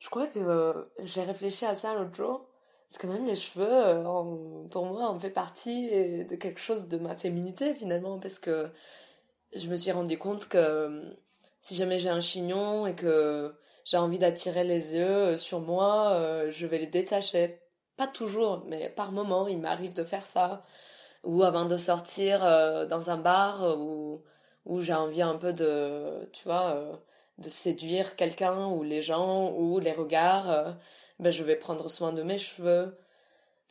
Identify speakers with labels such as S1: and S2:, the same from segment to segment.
S1: je crois que j'ai réfléchi à ça l'autre jour. Parce que même les cheveux, pour moi, on fait partie de quelque chose de ma féminité finalement. Parce que je me suis rendu compte que si jamais j'ai un chignon et que j'ai envie d'attirer les yeux sur moi, je vais les détacher. Pas toujours, mais par moment, il m'arrive de faire ça. Ou avant de sortir dans un bar où j'ai envie un peu de, tu vois, de séduire quelqu'un ou les gens ou les regards, euh, ben je vais prendre soin de mes cheveux.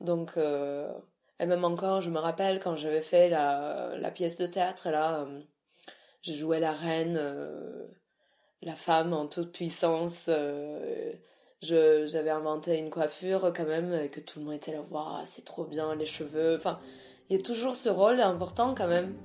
S1: Donc, euh, et même encore, je me rappelle quand j'avais fait la, pièce de théâtre, là, euh, je jouais la reine, la femme en toute puissance. j'avais inventé une coiffure quand même, et que tout le monde était là, waouh, c'est trop bien, les cheveux. Enfin, il y a toujours ce rôle important quand même.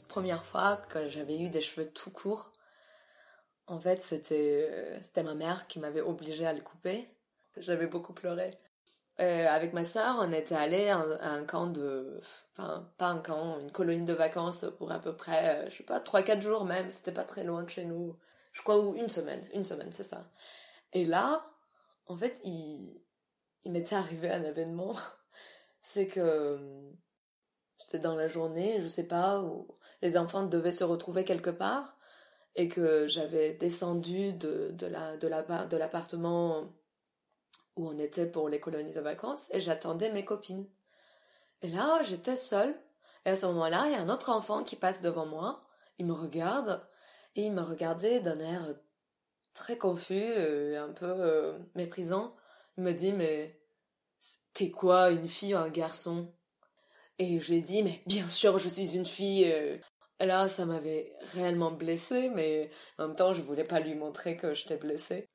S1: Première fois que j'avais eu des cheveux tout courts, en fait, c'était c'était ma mère qui m'avait obligée à les couper. J'avais beaucoup pleuré. Euh, avec ma soeur, on était allé à, un camp de, enfin pas un camp, une colonie de vacances pour à peu près, euh, je sais pas, 3-4 jours même. C'était pas très loin de chez nous. Je crois ou une semaine, une semaine, c'est ça. Et là, en fait, il, il m'était arrivé un événement. c'est que c'était dans la journée, je sais pas, où les enfants devaient se retrouver quelque part et que j'avais descendu de, de, la, de, la, de l'appartement où on était pour les colonies de vacances et j'attendais mes copines. Et là, j'étais seule. Et à ce moment-là, il y a un autre enfant qui passe devant moi. Il me regarde et il me regardait d'un air très confus, et un peu euh, méprisant. Il me dit, mais t'es quoi, une fille ou un garçon? Et j'ai dit, mais bien sûr, je suis une fille. Euh, Là, ça m'avait réellement blessée, mais en même temps, je voulais pas lui montrer que j'étais blessée.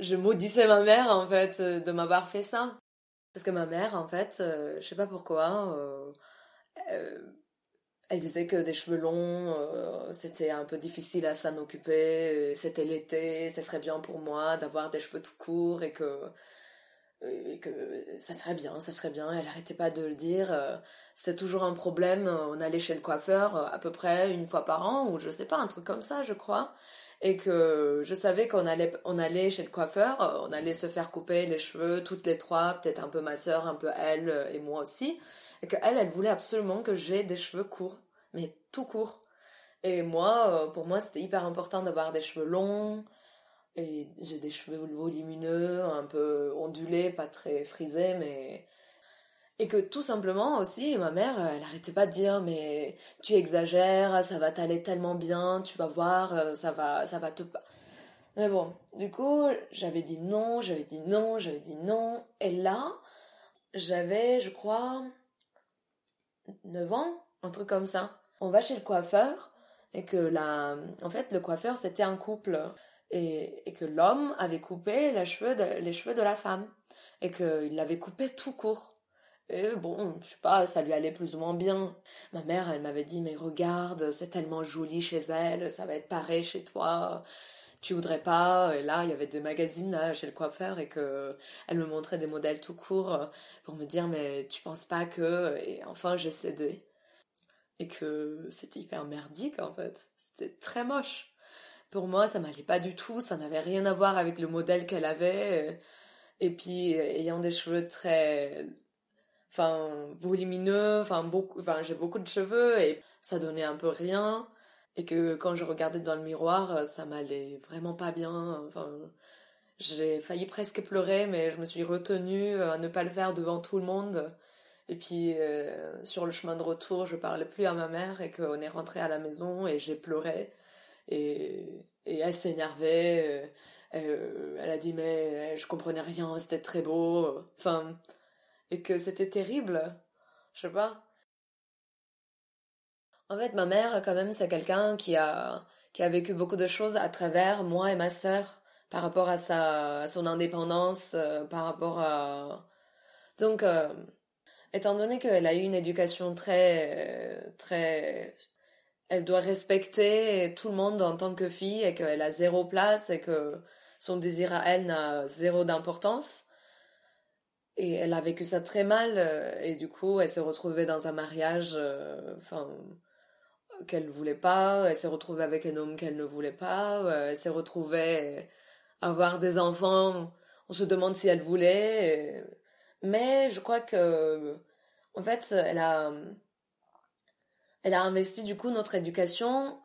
S1: Je maudissais ma mère, en fait, euh, de m'avoir fait ça. Parce que ma mère, en fait, euh, je sais pas pourquoi, euh, elle disait que des cheveux longs, c'était un peu difficile à s'en occuper, c'était l'été, ce serait bien pour moi d'avoir des cheveux tout courts et que et que ça serait bien, ça serait bien. Elle arrêtait pas de le dire. Euh, c'était toujours un problème. On allait chez le coiffeur euh, à peu près une fois par an ou je sais pas, un truc comme ça, je crois. Et que je savais qu'on allait, on allait chez le coiffeur, euh, on allait se faire couper les cheveux toutes les trois, peut-être un peu ma sœur, un peu elle et moi aussi. Et que elle, elle voulait absolument que j'ai des cheveux courts, mais tout courts. Et moi, pour moi, c'était hyper important d'avoir des cheveux longs, et j'ai des cheveux volumineux, un peu ondulés, pas très frisés, mais... Et que tout simplement aussi, ma mère, elle arrêtait pas de dire mais tu exagères, ça va t'aller tellement bien, tu vas voir, ça va, ça va te... Mais bon, du coup, j'avais dit non, j'avais dit non, j'avais dit non. Et là, j'avais, je crois, 9 ans, un truc comme ça. On va chez le coiffeur et que là, en fait, le coiffeur, c'était un couple et, que l'homme avait coupé les cheveux, de, la femme et qu'il l'avait coupé tout court. Et bon, je sais pas, ça lui allait plus ou moins bien. Ma mère, elle m'avait dit, mais regarde, c'est tellement joli chez elle, ça va être pareil chez toi. Tu voudrais pas? Et là, il y avait des magazines chez le coiffeur et que elle me montrait des modèles tout courts pour me dire, mais tu penses pas que Et enfin, j'ai cédé. Et que c'était hyper merdique en fait. C'était très moche pour moi, ça m'allait pas du tout, ça n'avait rien à voir avec le modèle qu'elle avait. Et puis, ayant des cheveux très, enfin, volumineux, enfin, beaucoup, enfin, j'ai beaucoup de cheveux et ça donnait un peu rien. Et que quand je regardais dans le miroir, ça m'allait vraiment pas bien. Enfin, j'ai failli presque pleurer, mais je me suis retenue à ne pas le faire devant tout le monde. Et puis, euh, sur le chemin de retour, je parlais plus à ma mère et qu'on est rentré à la maison et j'ai pleuré et, et elle s'énervait. Euh, euh, elle a dit mais je comprenais rien, c'était très beau. Enfin, et que c'était terrible. Je sais pas. En fait, ma mère, quand même, c'est quelqu'un qui a, qui a vécu beaucoup de choses à travers moi et ma sœur par rapport à sa, son indépendance, euh, par rapport à. Donc, étant donné qu'elle a eu une éducation très, très elle doit respecter tout le monde en tant que fille et qu'elle a zéro place et que son désir à elle n'a zéro d'importance. Et elle a vécu ça très mal et du coup elle s'est retrouvée dans un mariage enfin qu'elle voulait pas, elle s'est retrouvée avec un homme qu'elle ne voulait pas, elle s'est retrouvée avoir des enfants, on se demande si elle voulait. Mais je crois que, en fait, elle a, elle a investi du coup notre éducation,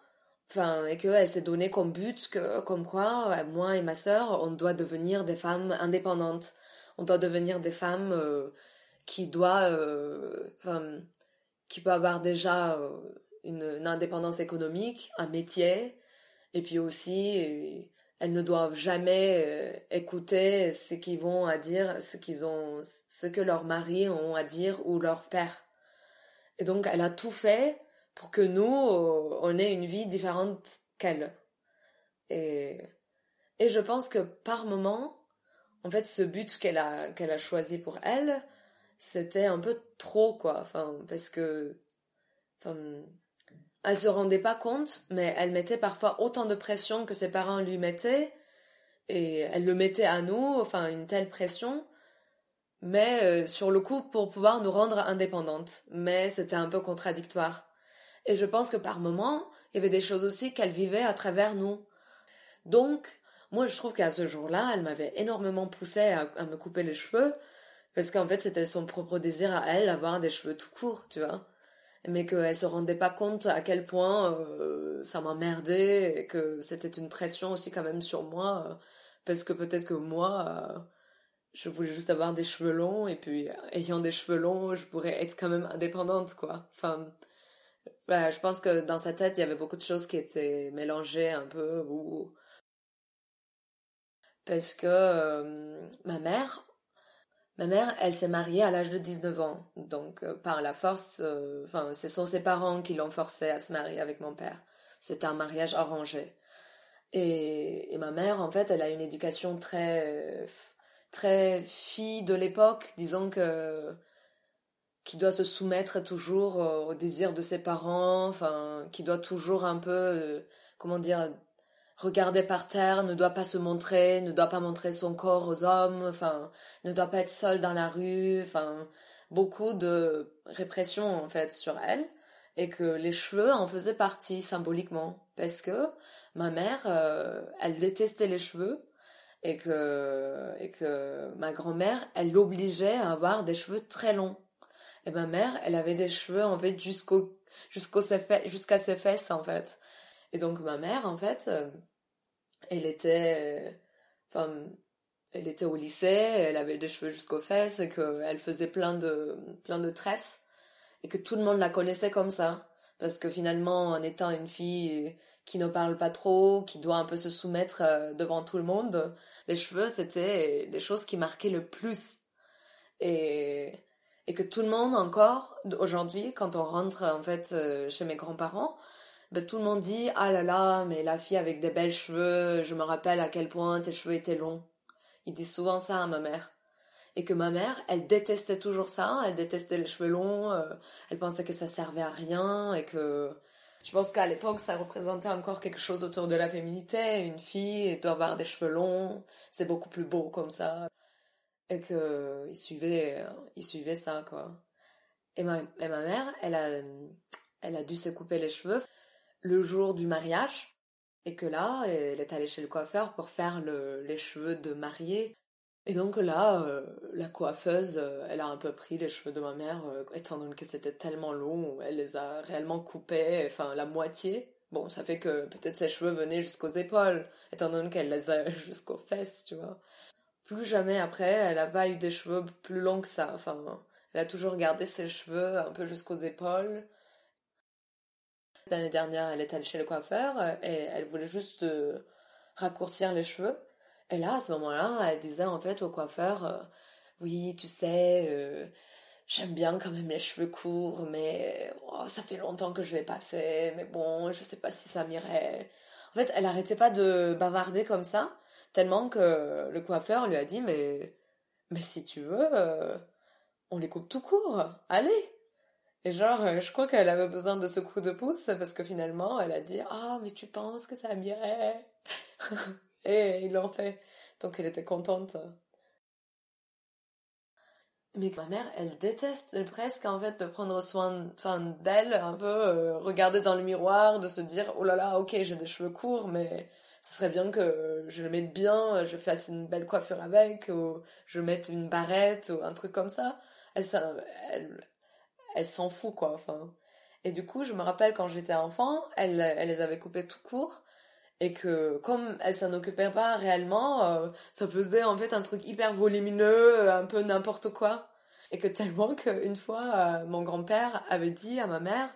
S1: enfin, et qu'elle s'est donné comme but que, comme quoi, moi et ma sœur, on doit devenir des femmes indépendantes. On doit devenir des femmes euh, qui doivent, euh, qui peuvent avoir déjà euh, une, indépendance économique, un métier, et puis aussi elles ne doivent jamais euh, écouter ce qu'ils vont à dire, ce qu'ils ont, ce que leurs maris ont à dire ou leur père. Et donc, elle a tout fait pour que nous, euh, on ait une vie différente qu'elle. Et, je pense que par moment, en fait, ce but qu'elle a, qu'elle a choisi pour elle, c'était un peu trop, quoi. Enfin, parce que, enfin, elle se rendait pas compte, mais elle mettait parfois autant de pression que ses parents lui mettaient, et elle le mettait à nous, enfin une telle pression, mais euh, sur le coup pour pouvoir nous rendre indépendantes. Mais c'était un peu contradictoire. Et je pense que par moments, il y avait des choses aussi qu'elle vivait à travers nous. Donc, moi je trouve qu'à ce jour-là, elle m'avait énormément poussé à, me couper les cheveux, parce qu'en fait c'était son propre désir à elle, avoir des cheveux tout courts, tu vois mais qu'elle se rendait pas compte à quel point euh, ça m'emmerdait et que c'était une pression aussi quand même sur moi euh, parce que peut-être que moi euh, je voulais juste avoir des cheveux longs et puis ayant des cheveux longs je pourrais être quand même indépendante quoi enfin bah, je pense que dans sa tête il y avait beaucoup de choses qui étaient mélangées un peu parce que ma mère Ma mère, elle s'est mariée à l'âge de 19 ans, donc euh, par la force, euh, ce sont ses parents qui l'ont forcée à se marier avec mon père. C'était un mariage arrangé. Et, et, ma mère, en fait, elle a une éducation très, très fille de l'époque, disons que, qui doit se soumettre toujours au désir de ses parents, enfin, qui doit toujours un peu, euh, comment dire, regarder par terre, ne doit pas se montrer, ne doit pas montrer son corps aux hommes, enfin, ne doit pas être seule dans la rue, enfin, beaucoup de répression en fait sur elle. Et que les cheveux en faisaient partie symboliquement. Parce que ma mère euh, elle détestait les cheveux. Et que et que ma grand-mère elle l'obligeait à avoir des cheveux très longs et ma mère elle avait des cheveux en fait jusqu'au jusqu'à ses fesses en fait et donc ma mère en fait euh, elle était, enfin, elle était au lycée, elle avait des cheveux jusqu'aux fesses et qu'elle faisait plein de, plein de tresses et que tout le monde la connaissait comme ça. Parce que finalement, en étant une fille qui ne parle pas trop, qui doit un peu se soumettre euh, devant tout le monde, les cheveux, c'était les choses qui marquaient le plus. Et, et que tout le monde encore, aujourd'hui, quand on rentre en fait euh, chez mes grands-parents, ben, tout le monde dit ah là là mais la fille avec des belles cheveux je me rappelle à quel point tes cheveux étaient longs ils disent souvent ça à ma mère. Et que ma mère elle détestait toujours ça elle détestait les cheveux longs euh, elle pensait que ça servait à rien et que je pense qu'à l'époque ça représentait encore quelque chose autour de la féminité. Une fille doit avoir des cheveux longs c'est beaucoup plus beau comme ça et que il suivait il suivait ça quoi et ma, et ma mère elle a elle a dû se couper les cheveux le jour du mariage et que là, elle est allée chez le coiffeur pour faire le, les cheveux de mariée. Et donc là, euh, la coiffeuse, euh, elle a un peu pris les cheveux de ma mère, euh, étant donné que c'était tellement long, elle les a réellement coupés, enfin la moitié. Bon, ça fait que peut-être ses cheveux venaient jusqu'aux épaules, étant donné qu'elle les a jusqu'aux fesses, tu vois. Plus jamais après, elle n'a pas eu des cheveux plus longs que ça. Enfin, elle a toujours gardé ses cheveux un peu jusqu'aux épaules. L'année dernière, elle est allée chez le coiffeur euh, et elle voulait juste euh, raccourcir les cheveux. Et là, à ce moment-là, elle disait en fait au coiffeur, euh, oui, tu sais, j'aime bien quand même les cheveux courts, mais oh, ça fait longtemps que je l'ai pas fait, mais bon, je sais pas si ça m'irait. En fait, elle arrêtait pas de bavarder comme ça, tellement que le coiffeur lui a dit, mais, mais si tu veux, on les coupe tout court, allez. Et genre, euh, je crois qu'elle avait besoin de ce coup de pouce parce que finalement, elle a dit Ah, mais tu penses que ça m'irait Et ils l'ont fait. Donc elle était contente. Mais ma mère, elle déteste presque en fait de prendre soin enfin, d'elle, un peu euh, regarder dans le miroir, de se dire oh là là, ok, j'ai des cheveux courts, mais ce serait bien que je le mette bien, je fasse une belle coiffure avec, ou je mette une barrette, ou un truc comme ça. Elle, elle s'en fout quoi, enfin. Et du coup, je me rappelle quand j'étais enfant, elle, les avait coupés tout court et que comme elle s'en occupait pas réellement, euh, ça faisait en fait un truc hyper volumineux, un peu n'importe quoi. Et que tellement qu'une fois, euh, mon grand-père avait dit à ma mère,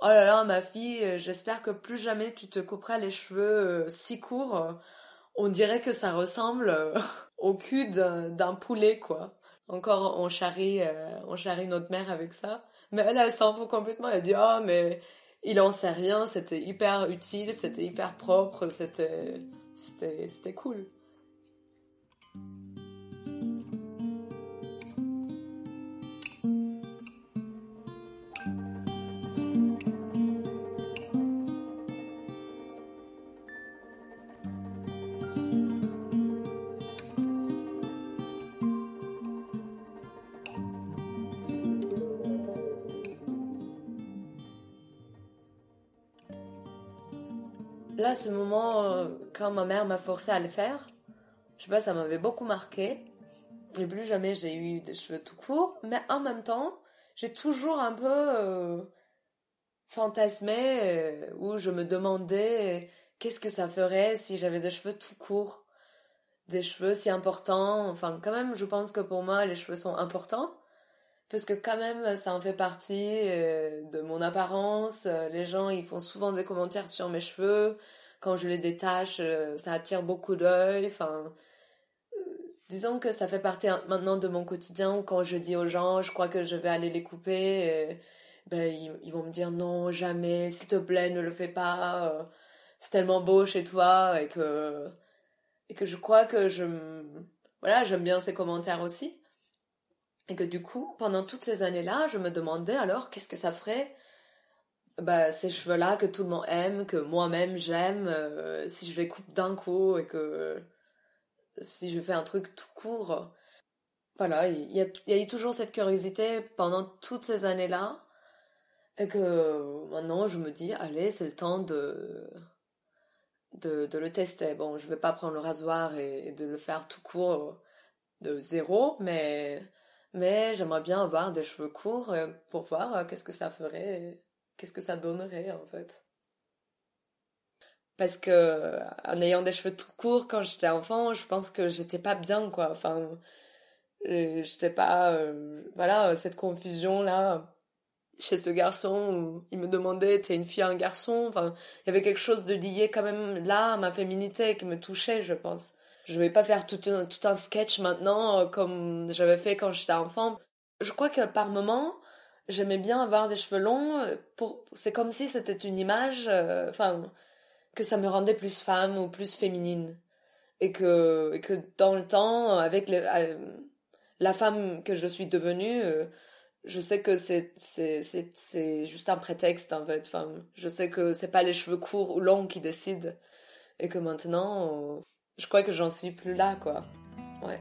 S1: oh là là, ma fille, euh, j'espère que plus jamais tu te couperas les cheveux si courts. On dirait que ça ressemble au cul d'un poulet, quoi. Encore, on charrie, on charrie notre mère avec ça. Mais elle, elle s'en fout complètement. Elle dit, oh, mais il en sait rien, c'était hyper utile, c'était hyper propre, c'était cool. Là, ce moment, euh, quand ma mère m'a forcé à le faire, je sais pas, ça m'avait beaucoup marqué. Et plus jamais j'ai eu des cheveux tout courts, mais en même temps, j'ai toujours un peu euh, fantasmé euh, où je me demandais qu'est-ce que ça ferait si j'avais des cheveux tout courts, des cheveux si importants? Enfin, quand même, je pense que pour moi, les cheveux sont importants parce que quand même ça en fait partie euh, de mon apparence. Euh, les gens ils font souvent des commentaires sur mes cheveux. Quand je les détache, euh, ça attire beaucoup d'œil. Enfin, disons que ça fait partie maintenant de mon quotidien. Quand je dis aux gens, je crois que je vais aller les couper, ben ils, vont me dire non jamais, s'il te plaît, ne le fais pas. c'est tellement beau chez toi et que et que je crois que je voilà j'aime bien ces commentaires aussi. Et que du coup, pendant toutes ces années-là, je me demandais alors qu'est-ce que ça ferait bah, ces cheveux-là que tout le monde aime, que moi-même j'aime, euh, si je les coupe d'un coup et que si je fais un truc tout court. Voilà, il y a, eu toujours cette curiosité pendant toutes ces années-là. Et que maintenant je me dis, allez, c'est le temps de, de, le tester. Bon, je vais pas prendre le rasoir et de le faire tout court de zéro, mais mais j'aimerais bien avoir des cheveux courts euh, pour voir euh, qu'est-ce que ça ferait, qu'est-ce que ça donnerait en fait. Parce que en ayant des cheveux tout courts quand j'étais enfant, je pense que j'étais pas bien quoi. Enfin, j'étais pas euh, voilà cette confusion là chez ce garçon où il me demandait t'es une fille un garçon? Enfin, il y avait quelque chose de lié quand même là à ma féminité qui me touchait, je pense je vais pas faire tout un, tout un sketch maintenant euh, comme j'avais fait quand j'étais enfant. Je crois que par moment, j'aimais bien avoir des cheveux longs. Euh, pour, c'est comme si c'était une image, euh, enfin, que ça me rendait plus femme ou plus féminine. Et que, et que dans le temps, avec la femme que je suis devenue, je sais que c'est, c'est, c'est, juste un prétexte en fait. Enfin, je sais que c'est pas les cheveux courts ou longs qui décident. Et que maintenant, je crois que j'en suis plus là, quoi. Ouais.